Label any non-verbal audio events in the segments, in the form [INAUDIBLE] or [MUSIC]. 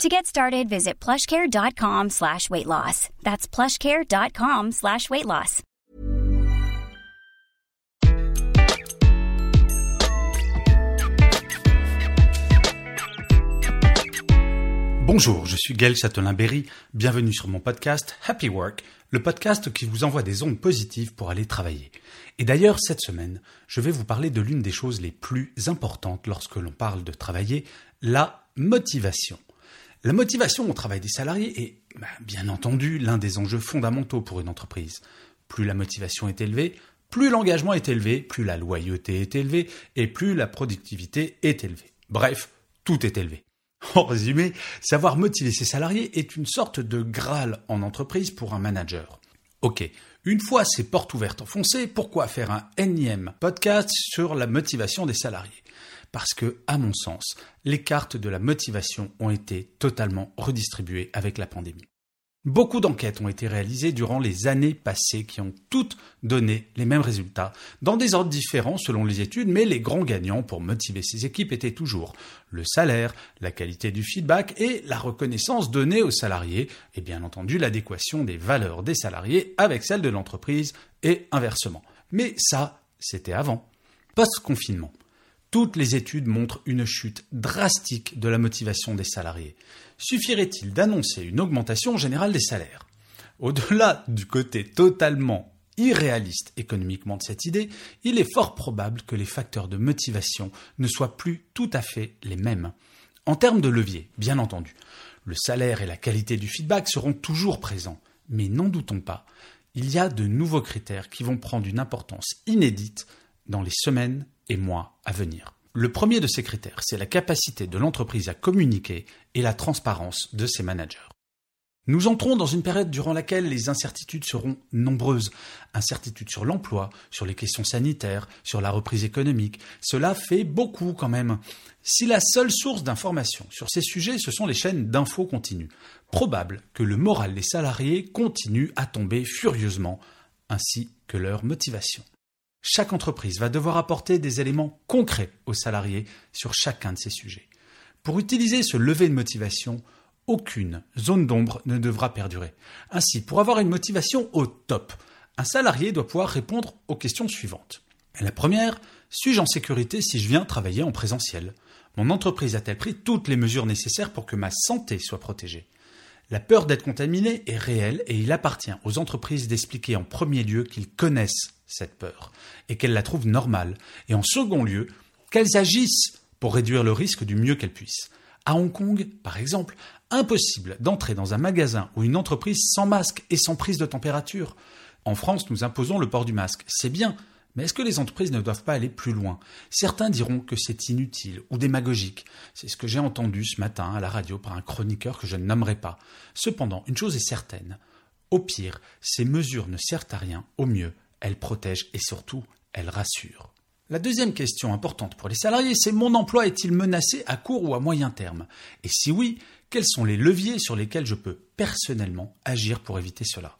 To get started, visit plushcare.com slash weight loss. That's plushcare.com slash weight loss. Bonjour, je suis Gaël Châtelain-Berry. Bienvenue sur mon podcast Happy Work, le podcast qui vous envoie des ondes positives pour aller travailler. Et d'ailleurs, cette semaine, je vais vous parler de l'une des choses les plus importantes lorsque l'on parle de travailler, la motivation. La motivation au travail des salariés est, bah, bien entendu, l'un des enjeux fondamentaux pour une entreprise. Plus la motivation est élevée, plus l'engagement est élevé, plus la loyauté est élevée et plus la productivité est élevée. Bref, tout est élevé. [LAUGHS] En résumé, savoir motiver ses salariés est une sorte de Graal en entreprise pour un manager. Ok, une fois ces portes ouvertes enfoncées, pourquoi faire un énième podcast sur la motivation des salariés? Parce que, à mon sens, les cartes de la motivation ont été totalement redistribuées avec la pandémie. Beaucoup d'enquêtes ont été réalisées durant les années passées qui ont toutes donné les mêmes résultats, dans des ordres différents selon les études, mais les grands gagnants pour motiver ces équipes étaient toujours le salaire, la qualité du feedback et la reconnaissance donnée aux salariés, et bien entendu l'adéquation des valeurs des salariés avec celles de l'entreprise et inversement. Mais ça, c'était avant. Post-confinement, toutes les études montrent une chute drastique de la motivation des salariés. Suffirait-il d'annoncer une augmentation générale des salaires? Au-delà du côté totalement irréaliste économiquement de cette idée, il est fort probable que les facteurs de motivation ne soient plus tout à fait les mêmes. En termes de levier, bien entendu, le salaire et la qualité du feedback seront toujours présents, mais n'en doutons pas, il y a de nouveaux critères qui vont prendre une importance inédite dans les semaines et mois à venir. Le premier de ces critères, c'est la capacité de l'entreprise à communiquer et la transparence de ses managers. Nous entrons dans une période durant laquelle les incertitudes seront nombreuses. Incertitudes sur l'emploi, sur les questions sanitaires, sur la reprise économique. Cela fait beaucoup quand même. Si la seule source d'information sur ces sujets, ce sont les chaînes d'infos continues, probable que le moral des salariés continue à tomber furieusement, ainsi que leur motivation. Chaque entreprise va devoir apporter des éléments concrets aux salariés sur chacun de ces sujets. Pour utiliser ce levier de motivation, aucune zone d'ombre ne devra perdurer. Ainsi, pour avoir une motivation au top, un salarié doit pouvoir répondre aux questions suivantes. La première, suis-je en sécurité si je viens travailler en présentiel? Mon entreprise a-t-elle pris toutes les mesures nécessaires pour que ma santé soit protégée? La peur d'être contaminé est réelle et il appartient aux entreprises d'expliquer en premier lieu qu'ils connaissent cette peur et qu'elles la trouvent normale, et en second lieu, qu'elles agissent pour réduire le risque du mieux qu'elles puissent. À Hong Kong, par exemple, impossible d'entrer dans un magasin ou une entreprise sans masque et sans prise de température. En France, nous imposons le port du masque. C'est bien, mais est-ce que les entreprises ne doivent pas aller plus loin? Certains diront que c'est inutile ou démagogique. C'est ce que j'ai entendu ce matin à la radio par un chroniqueur que je ne nommerai pas. Cependant, une chose est certaine. Au pire, ces mesures ne servent à rien. Au mieux, elle protège et surtout, elle rassure. La deuxième question importante pour les salariés, c'est mon emploi est-il menacé à court ou à moyen terme? Et si oui, quels sont les leviers sur lesquels je peux personnellement agir pour éviter cela?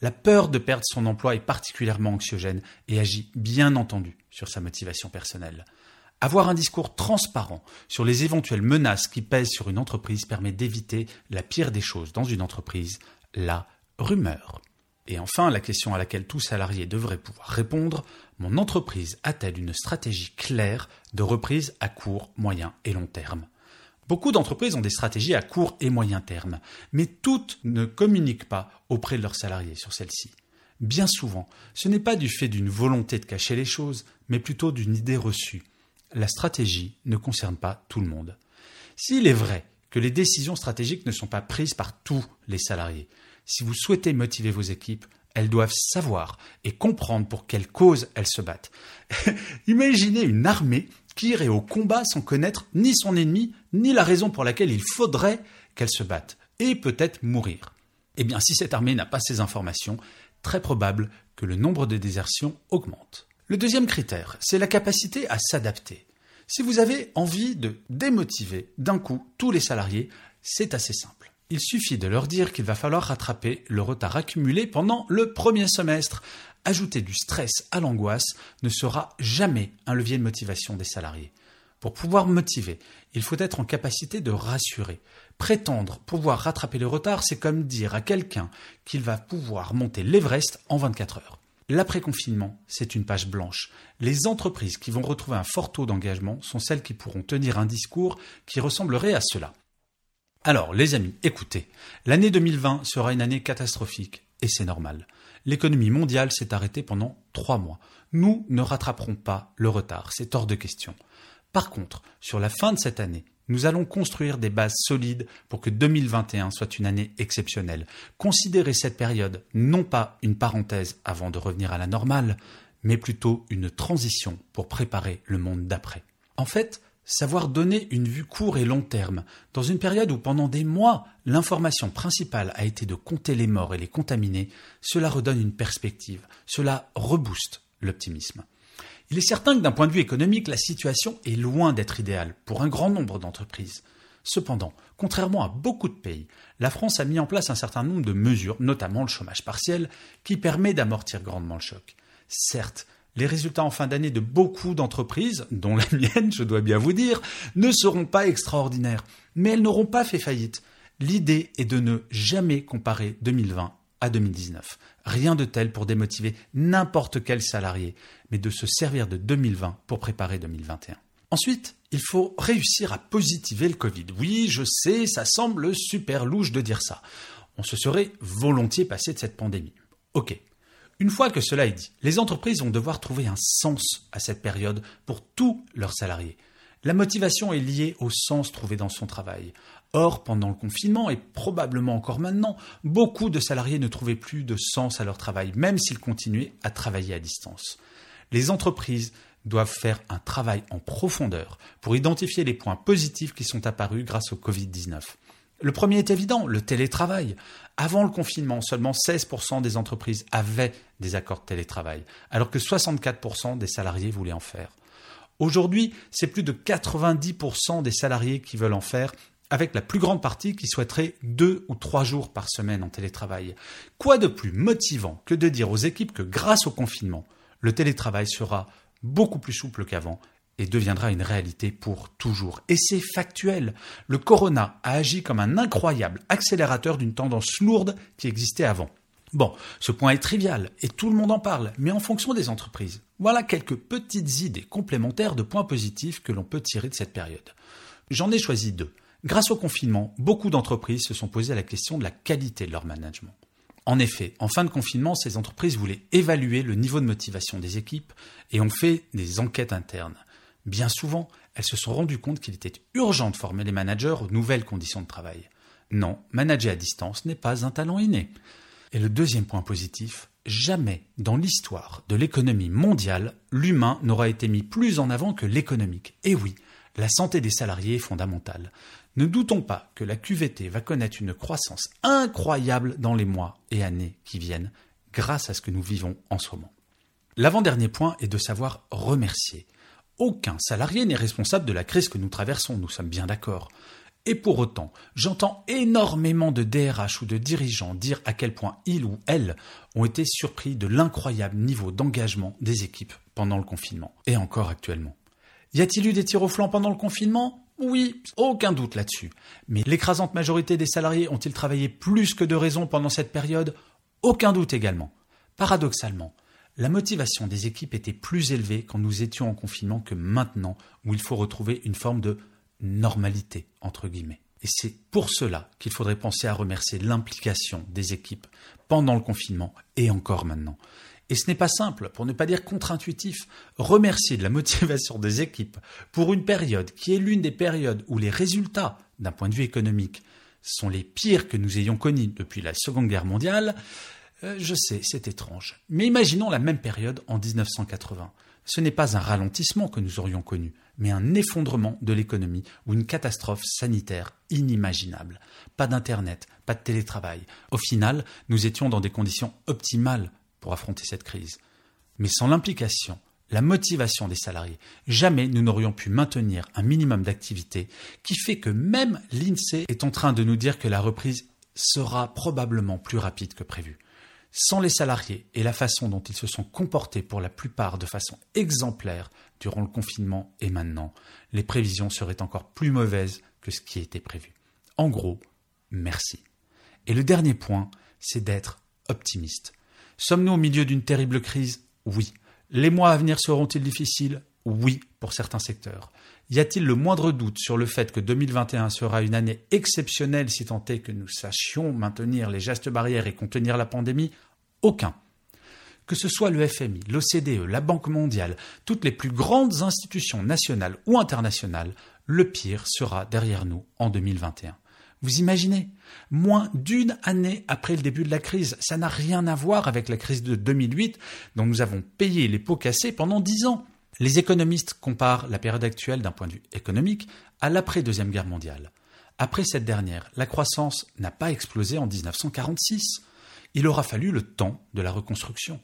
La peur de perdre son emploi est particulièrement anxiogène et agit bien entendu sur sa motivation personnelle. Avoir un discours transparent sur les éventuelles menaces qui pèsent sur une entreprise permet d'éviter la pire des choses dans une entreprise, la rumeur. Et enfin, la question à laquelle tout salarié devrait pouvoir répondre, mon entreprise a-t-elle une stratégie claire de reprise à court, moyen et long terme? Beaucoup d'entreprises ont des stratégies à court et moyen terme, mais toutes ne communiquent pas auprès de leurs salariés sur celles-ci. Bien souvent, ce n'est pas du fait d'une volonté de cacher les choses, mais plutôt d'une idée reçue. La stratégie ne concerne pas tout le monde. S'il est vrai que les décisions stratégiques ne sont pas prises par tous les salariés, si vous souhaitez motiver vos équipes, elles doivent savoir et comprendre pour quelle cause elles se battent. [LAUGHS] Imaginez une armée qui irait au combat sans connaître ni son ennemi, ni la raison pour laquelle il faudrait qu'elle se batte, et peut-être mourir. Eh bien, si cette armée n'a pas ces informations, très probable que le nombre de désertions augmente. Le deuxième critère, c'est la capacité à s'adapter. Si vous avez envie de démotiver d'un coup tous les salariés, c'est assez simple. Il suffit de leur dire qu'il va falloir rattraper le retard accumulé pendant le premier semestre. Ajouter du stress à l'angoisse ne sera jamais un levier de motivation des salariés. Pour pouvoir motiver, il faut être en capacité de rassurer. Prétendre pouvoir rattraper le retard, c'est comme dire à quelqu'un qu'il va pouvoir monter l'Everest en 24 heures. L'après-confinement, c'est une page blanche. Les entreprises qui vont retrouver un fort taux d'engagement sont celles qui pourront tenir un discours qui ressemblerait à cela. Alors, les amis, écoutez, l'année 2020 sera une année catastrophique, et c'est normal. L'économie mondiale s'est arrêtée pendant trois mois. Nous ne rattraperons pas le retard, c'est hors de question. Par contre, sur la fin de cette année, nous allons construire des bases solides pour que 2021 soit une année exceptionnelle. Considérez cette période non pas une parenthèse avant de revenir à la normale, mais plutôt une transition pour préparer le monde d'après. En fait, savoir donner une vue court et long terme, dans une période où pendant des mois l'information principale a été de compter les morts et les contaminer, cela redonne une perspective, cela rebooste l'optimisme. Il est certain que d'un point de vue économique, la situation est loin d'être idéale pour un grand nombre d'entreprises. Cependant, contrairement à beaucoup de pays, la France a mis en place un certain nombre de mesures, notamment le chômage partiel, qui permet d'amortir grandement le choc. Certes, les résultats en fin d'année de beaucoup d'entreprises, dont la mienne, je dois bien vous dire, ne seront pas extraordinaires, mais elles n'auront pas fait faillite. L'idée est de ne jamais comparer 2020 à 2019. Rien de tel pour démotiver n'importe quel salarié, mais de se servir de 2020 pour préparer 2021. Ensuite, il faut réussir à positiver le Covid. Oui, je sais, ça semble super louche de dire ça. On se serait volontiers passé de cette pandémie. Ok. Une fois que cela est dit, les entreprises vont devoir trouver un sens à cette période pour tous leurs salariés. La motivation est liée au sens trouvé dans son travail. Or, pendant le confinement, et probablement encore maintenant, beaucoup de salariés ne trouvaient plus de sens à leur travail, même s'ils continuaient à travailler à distance. Les entreprises doivent faire un travail en profondeur pour identifier les points positifs qui sont apparus grâce au Covid-19. Le premier est évident, le télétravail. Avant le confinement, seulement 16% des entreprises avaient des accords de télétravail, alors que 64% des salariés voulaient en faire. Aujourd'hui, c'est plus de 90% des salariés qui veulent en faire, avec la plus grande partie qui souhaiterait deux ou trois jours par semaine en télétravail. Quoi de plus motivant que de dire aux équipes que grâce au confinement, le télétravail sera beaucoup plus souple qu'avant et deviendra une réalité pour toujours. Et c'est factuel. Le corona a agi comme un incroyable accélérateur d'une tendance lourde qui existait avant. Bon, ce point est trivial et tout le monde en parle, mais en fonction des entreprises. Voilà quelques petites idées complémentaires de points positifs que l'on peut tirer de cette période. J'en ai choisi deux. Grâce au confinement, beaucoup d'entreprises se sont posées la question de la qualité de leur management. En effet, en fin de confinement, ces entreprises voulaient évaluer le niveau de motivation des équipes et ont fait des enquêtes internes. Bien souvent, elles se sont rendues compte qu'il était urgent de former les managers aux nouvelles conditions de travail. Non, manager à distance n'est pas un talent inné. Et le deuxième point positif, jamais dans l'histoire de l'économie mondiale, l'humain n'aura été mis plus en avant que l'économique. Et oui, la santé des salariés est fondamentale. Ne doutons pas que la QVT va connaître une croissance incroyable dans les mois et années qui viennent grâce à ce que nous vivons en ce moment. L'avant-dernier point est de savoir remercier. Aucun salarié n'est responsable de la crise que nous traversons, nous sommes bien d'accord. Et pour autant, j'entends énormément de DRH ou de dirigeants dire à quel point ils ou elles ont été surpris de l'incroyable niveau d'engagement des équipes pendant le confinement, et encore actuellement. Y a-t-il eu des tirs au flanc pendant le confinement? Oui, aucun doute là-dessus. Mais l'écrasante majorité des salariés ont-ils travaillé plus que de raison pendant cette période? Aucun doute également. Paradoxalement, la motivation des équipes était plus élevée quand nous étions en confinement que maintenant, où il faut retrouver une forme de normalité, entre guillemets. Et c'est pour cela qu'il faudrait penser à remercier l'implication des équipes pendant le confinement et encore maintenant. Et ce n'est pas simple, pour ne pas dire contre-intuitif, remercier de la motivation des équipes pour une période qui est l'une des périodes où les résultats, d'un point de vue économique, sont les pires que nous ayons connus depuis la Seconde Guerre mondiale, euh, je sais, c'est étrange. Mais imaginons la même période en 1980 ce n'est pas un ralentissement que nous aurions connu, mais un effondrement de l'économie ou une catastrophe sanitaire inimaginable. Pas d'Internet, pas de télétravail. Au final, nous étions dans des conditions optimales pour affronter cette crise. Mais sans l'implication, la motivation des salariés, jamais nous n'aurions pu maintenir un minimum d'activité qui fait que même l'INSEE est en train de nous dire que la reprise sera probablement plus rapide que prévu. Sans les salariés et la façon dont ils se sont comportés pour la plupart de façon exemplaire durant le confinement et maintenant, les prévisions seraient encore plus mauvaises que ce qui était prévu. En gros, merci. Et le dernier point, c'est d'être optimiste. Sommes-nous au milieu d'une terrible crise? Oui. Les mois à venir seront-ils difficiles? Oui, pour certains secteurs. Y a-t-il le moindre doute sur le fait que 2021 sera une année exceptionnelle si tant est que nous sachions maintenir les gestes barrières et contenir la pandémie? Aucun. Que ce soit le FMI, l'OCDE, la Banque mondiale, toutes les plus grandes institutions nationales ou internationales, le pire sera derrière nous en 2021. Vous imaginez? Moins d'une année après le début de la crise. Ça n'a rien à voir avec la crise de 2008 dont nous avons payé les pots cassés pendant dix ans. Les économistes comparent la période actuelle d'un point de vue économique à l'après-deuxième guerre mondiale. Après cette dernière, la croissance n'a pas explosé en 1946. Il aura fallu le temps de la reconstruction.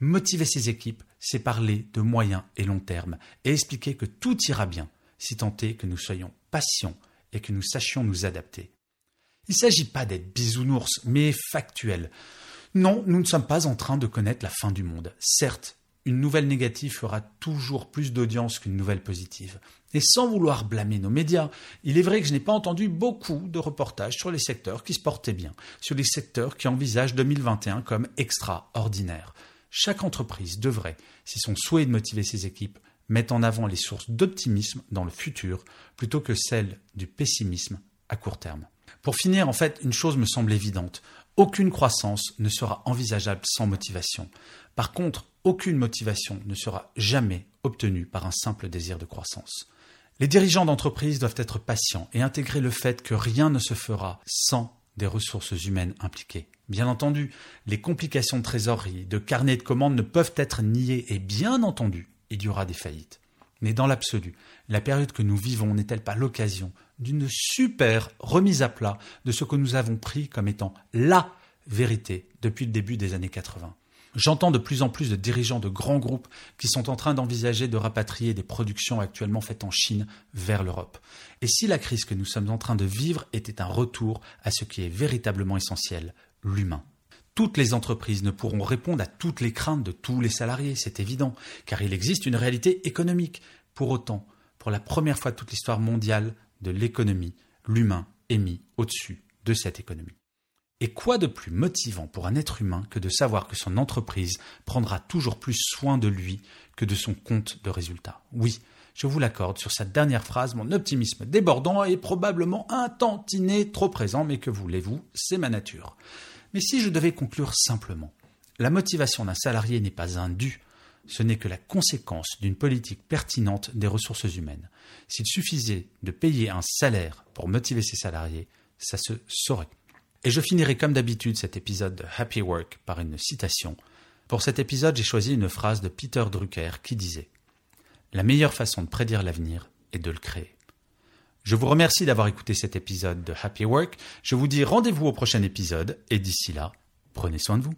Motiver ces équipes, c'est parler de moyen et long terme et expliquer que tout ira bien, si tant est que nous soyons patients et que nous sachions nous adapter. Il ne s'agit pas d'être bisounours, mais factuel. Non, nous ne sommes pas en train de connaître la fin du monde. Certes, une nouvelle négative fera toujours plus d'audience qu'une nouvelle positive. Et sans vouloir blâmer nos médias, il est vrai que je n'ai pas entendu beaucoup de reportages sur les secteurs qui se portaient bien, sur les secteurs qui envisagent 2021 comme extraordinaire. Chaque entreprise devrait, si son souhait de motiver ses équipes, mettre en avant les sources d'optimisme dans le futur plutôt que celles du pessimisme à court terme. Pour finir, en fait, une chose me semble évidente. Aucune croissance ne sera envisageable sans motivation. Par contre, aucune motivation ne sera jamais obtenue par un simple désir de croissance. Les dirigeants d'entreprise doivent être patients et intégrer le fait que rien ne se fera sans des ressources humaines impliquées. Bien entendu, les complications de trésorerie, de carnet de commandes ne peuvent être niées et bien entendu, il y aura des faillites. Mais dans l'absolu, la période que nous vivons n'est-elle pas l'occasion d'une super remise à plat de ce que nous avons pris comme étant la vérité depuis le début des années 80 J'entends de plus en plus de dirigeants de grands groupes qui sont en train d'envisager de rapatrier des productions actuellement faites en Chine vers l'Europe. Et si la crise que nous sommes en train de vivre était un retour à ce qui est véritablement essentiel, l'humain toutes les entreprises ne pourront répondre à toutes les craintes de tous les salariés, c'est évident, car il existe une réalité économique. Pour autant, pour la première fois de toute l'histoire mondiale de l'économie, l'humain est mis au-dessus de cette économie. Et quoi de plus motivant pour un être humain que de savoir que son entreprise prendra toujours plus soin de lui que de son compte de résultats? Oui, je vous l'accorde, sur cette dernière phrase, mon optimisme débordant est probablement un tantinet trop présent, mais que voulez-vous, c'est ma nature. Mais si je devais conclure simplement, la motivation d'un salarié n'est pas un dû, ce n'est que la conséquence d'une politique pertinente des ressources humaines. S'il suffisait de payer un salaire pour motiver ses salariés, ça se saurait. Et je finirai comme d'habitude cet épisode de Happy Work par une citation. Pour cet épisode, j'ai choisi une phrase de Peter Drucker qui disait La meilleure façon de prédire l'avenir est de le créer. Je vous remercie d'avoir écouté cet épisode de Happy Work. Je vous dis rendez-vous au prochain épisode et d'ici là, prenez soin de vous.